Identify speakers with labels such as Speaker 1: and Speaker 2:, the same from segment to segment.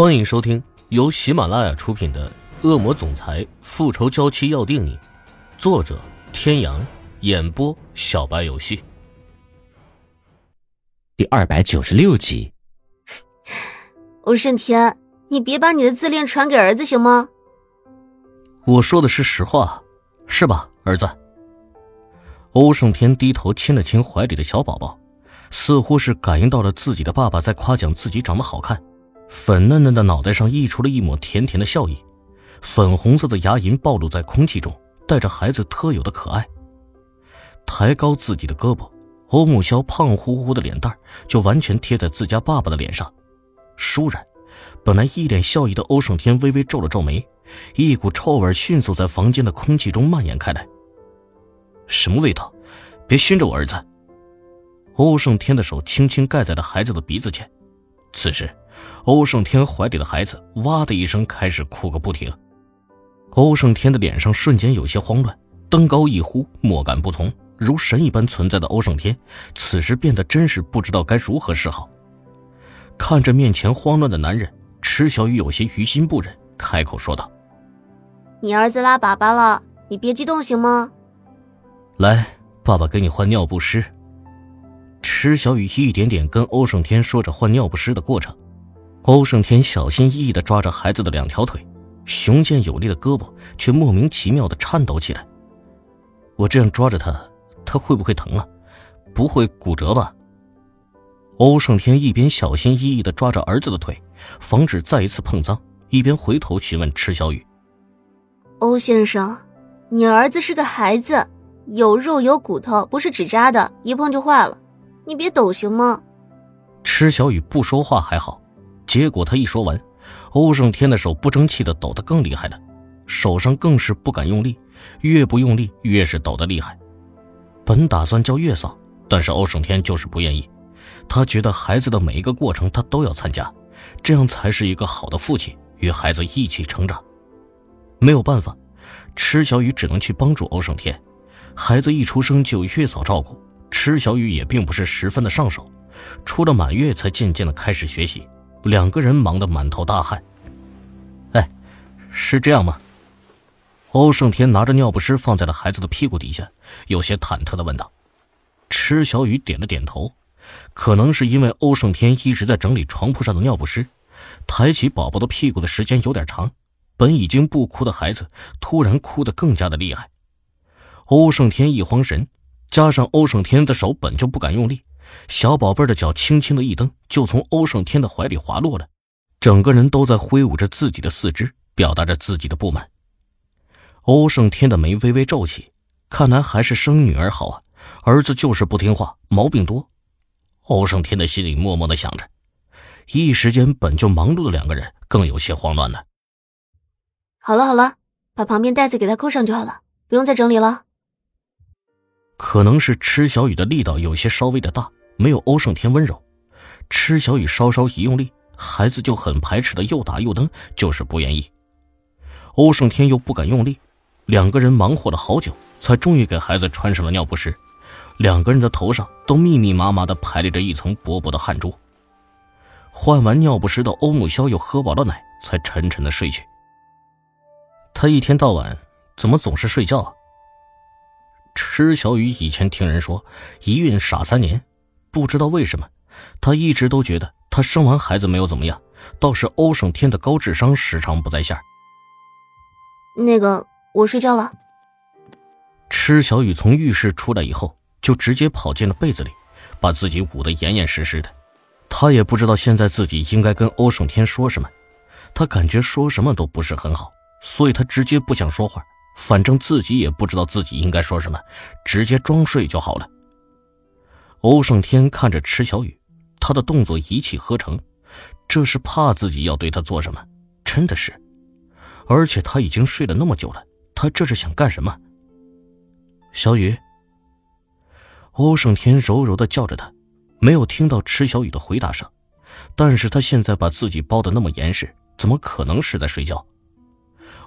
Speaker 1: 欢迎收听由喜马拉雅出品的《恶魔总裁复仇娇妻要定你》，作者：天阳，演播：小白游戏。
Speaker 2: 第二百九十六集。
Speaker 3: 欧胜天，你别把你的自恋传给儿子行吗？
Speaker 1: 我说的是实话，是吧，儿子？欧胜天低头亲了亲怀里的小宝宝，似乎是感应到了自己的爸爸在夸奖自己长得好看。粉嫩嫩的脑袋上溢出了一抹甜甜的笑意，粉红色的牙龈暴露在空气中，带着孩子特有的可爱。抬高自己的胳膊，欧木萧胖乎乎的脸蛋就完全贴在自家爸爸的脸上。倏然，本来一脸笑意的欧胜天微微皱了皱眉，一股臭味迅速在房间的空气中蔓延开来。什么味道？别熏着我儿子！欧胜天的手轻轻盖在了孩子的鼻子前。此时。欧胜天怀里的孩子哇的一声开始哭个不停，欧胜天的脸上瞬间有些慌乱，登高一呼，莫敢不从。如神一般存在的欧胜天，此时变得真是不知道该如何是好。看着面前慌乱的男人，池小雨有些于心不忍，开口说道：“
Speaker 3: 你儿子拉粑粑了，你别激动行吗？
Speaker 1: 来，爸爸给你换尿不湿。”池小雨一点点跟欧胜天说着换尿不湿的过程。欧胜天小心翼翼地抓着孩子的两条腿，雄健有力的胳膊却莫名其妙地颤抖起来。我这样抓着他，他会不会疼啊？不会骨折吧？欧胜天一边小心翼翼地抓着儿子的腿，防止再一次碰脏，一边回头询问池小雨：“
Speaker 3: 欧先生，你儿子是个孩子，有肉有骨头，不是纸扎的，一碰就坏了。你别抖行吗？”
Speaker 1: 池小雨不说话还好。结果他一说完，欧胜天的手不争气的抖得更厉害了，手上更是不敢用力，越不用力越是抖得厉害。本打算叫月嫂，但是欧胜天就是不愿意，他觉得孩子的每一个过程他都要参加，这样才是一个好的父亲，与孩子一起成长。没有办法，池小雨只能去帮助欧胜天。孩子一出生就有月嫂照顾，池小雨也并不是十分的上手，出了满月才渐渐的开始学习。两个人忙得满头大汗。哎，是这样吗？欧胜天拿着尿不湿放在了孩子的屁股底下，有些忐忑的问道。池小雨点了点头，可能是因为欧胜天一直在整理床铺上的尿不湿，抬起宝宝的屁股的时间有点长，本已经不哭的孩子突然哭得更加的厉害。欧胜天一慌神，加上欧胜天的手本就不敢用力。小宝贝的脚轻轻的一蹬，就从欧胜天的怀里滑落了，整个人都在挥舞着自己的四肢，表达着自己的不满。欧胜天的眉微微皱起，看来还是生女儿好啊，儿子就是不听话，毛病多。欧胜天的心里默默的想着，一时间本就忙碌的两个人更有些慌乱了。
Speaker 3: 好了好了，把旁边袋子给他扣上就好了，不用再整理了。
Speaker 1: 可能是吃小雨的力道有些稍微的大。没有欧胜天温柔，池小雨稍稍一用力，孩子就很排斥的又打又蹬，就是不愿意。欧胜天又不敢用力，两个人忙活了好久，才终于给孩子穿上了尿不湿。两个人的头上都密密麻麻的排列着一层薄薄的汗珠。换完尿不湿的欧木萧又喝饱了奶，才沉沉的睡去。他一天到晚怎么总是睡觉啊？池小雨以前听人说，一孕傻三年。不知道为什么，他一直都觉得他生完孩子没有怎么样，倒是欧胜天的高智商时常不在线。
Speaker 3: 那个，我睡觉了。
Speaker 1: 池小雨从浴室出来以后，就直接跑进了被子里，把自己捂得严严实实的。他也不知道现在自己应该跟欧胜天说什么，他感觉说什么都不是很好，所以他直接不想说话。反正自己也不知道自己应该说什么，直接装睡就好了。欧胜天看着池小雨，他的动作一气呵成，这是怕自己要对他做什么？真的是，而且他已经睡了那么久了，他这是想干什么？小雨。欧胜天柔柔的叫着他，没有听到池小雨的回答声，但是他现在把自己包的那么严实，怎么可能是在睡觉？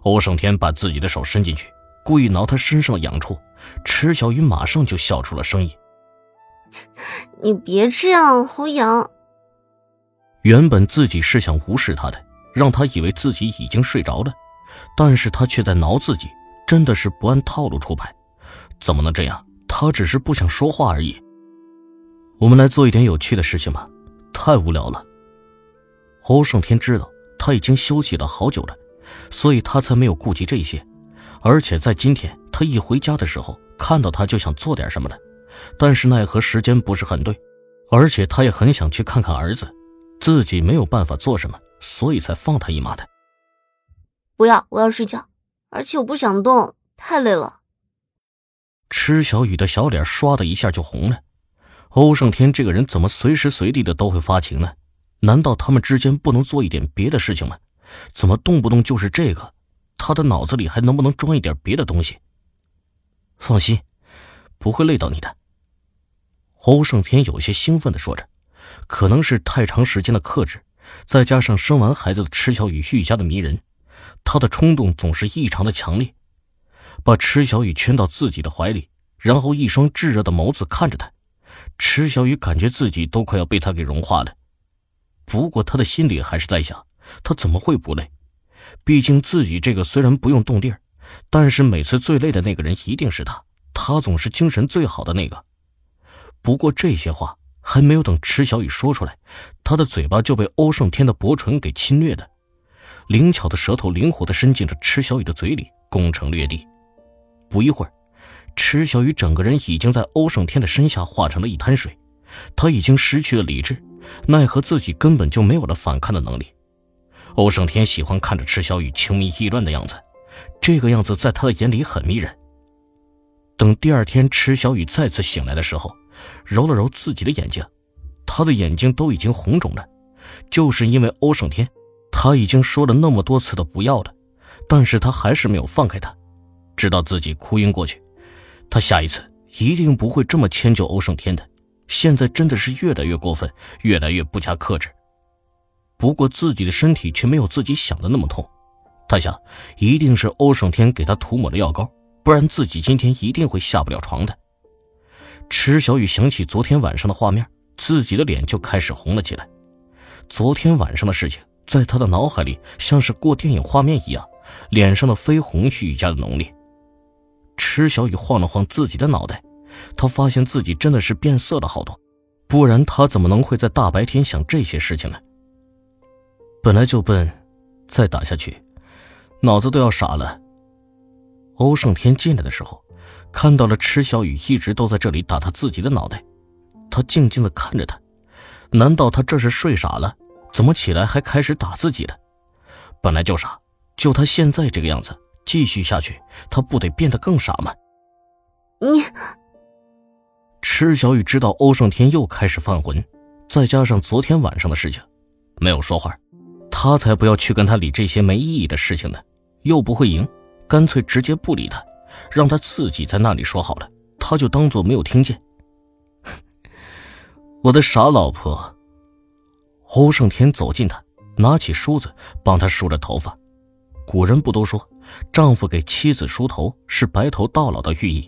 Speaker 1: 欧胜天把自己的手伸进去，故意挠他身上的痒处，池小雨马上就笑出了声音。
Speaker 3: 你别这样，好痒。
Speaker 1: 原本自己是想无视他的，让他以为自己已经睡着了，但是他却在挠自己，真的是不按套路出牌，怎么能这样？他只是不想说话而已。我们来做一点有趣的事情吧，太无聊了。欧胜天知道他已经休息了好久了，所以他才没有顾及这些。而且在今天，他一回家的时候看到他就想做点什么的，但是奈何时间不是很对，而且他也很想去看看儿子，自己没有办法做什么，所以才放他一马的。
Speaker 3: 不要，我要睡觉，而且我不想动，太累了。
Speaker 1: 池小雨的小脸唰的一下就红了。欧胜天这个人怎么随时随地的都会发情呢？难道他们之间不能做一点别的事情吗？怎么动不动就是这个？他的脑子里还能不能装一点别的东西？放心，不会累到你的。欧胜天有些兴奋的说着，可能是太长时间的克制，再加上生完孩子的池小雨愈加的迷人，他的冲动总是异常的强烈。把池小雨圈到自己的怀里，然后一双炙热的眸子看着他，池小雨感觉自己都快要被他给融化了。不过他的心里还是在想，他怎么会不累？毕竟自己这个虽然不用动地儿，但是每次最累的那个人一定是他，他总是精神最好的那个。不过这些话还没有等池小雨说出来，他的嘴巴就被欧胜天的薄唇给侵略了，灵巧的舌头灵活的伸进了池小雨的嘴里，攻城略地。不一会儿，池小雨整个人已经在欧胜天的身下化成了一滩水，他已经失去了理智，奈何自己根本就没有了反抗的能力。欧胜天喜欢看着池小雨情迷意乱的样子，这个样子在他的眼里很迷人。等第二天池小雨再次醒来的时候，揉了揉自己的眼睛，他的眼睛都已经红肿了，就是因为欧胜天，他已经说了那么多次的不要了，但是他还是没有放开他，直到自己哭晕过去。他下一次一定不会这么迁就欧胜天的，现在真的是越来越过分，越来越不加克制。不过自己的身体却没有自己想的那么痛，他想，一定是欧胜天给他涂抹了药膏，不然自己今天一定会下不了床的。池小雨想起昨天晚上的画面，自己的脸就开始红了起来。昨天晚上的事情，在他的脑海里像是过电影画面一样，脸上的绯红愈加的浓烈。池小雨晃了晃自己的脑袋，他发现自己真的是变色了好多，不然他怎么能会在大白天想这些事情呢？本来就笨，再打下去，脑子都要傻了。欧胜天进来的时候，看到了池小雨一直都在这里打他自己的脑袋，他静静的看着他，难道他这是睡傻了？怎么起来还开始打自己了？本来就傻，就他现在这个样子，继续下去，他不得变得更傻吗？
Speaker 3: 你，
Speaker 1: 池小雨知道欧胜天又开始犯浑，再加上昨天晚上的事情，没有说话。他才不要去跟他理这些没意义的事情呢，又不会赢，干脆直接不理他，让他自己在那里说好了，他就当做没有听见。我的傻老婆。欧胜天走近他，拿起梳子帮他梳着头发。古人不都说，丈夫给妻子梳头是白头到老的寓意，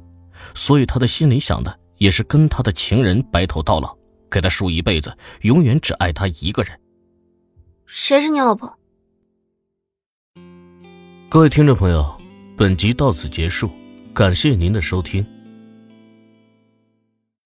Speaker 1: 所以他的心里想的也是跟他的情人白头到老，给他梳一辈子，永远只爱他一个人。
Speaker 3: 谁是你老婆？
Speaker 1: 各位听众朋友，本集到此结束，感谢您的收听。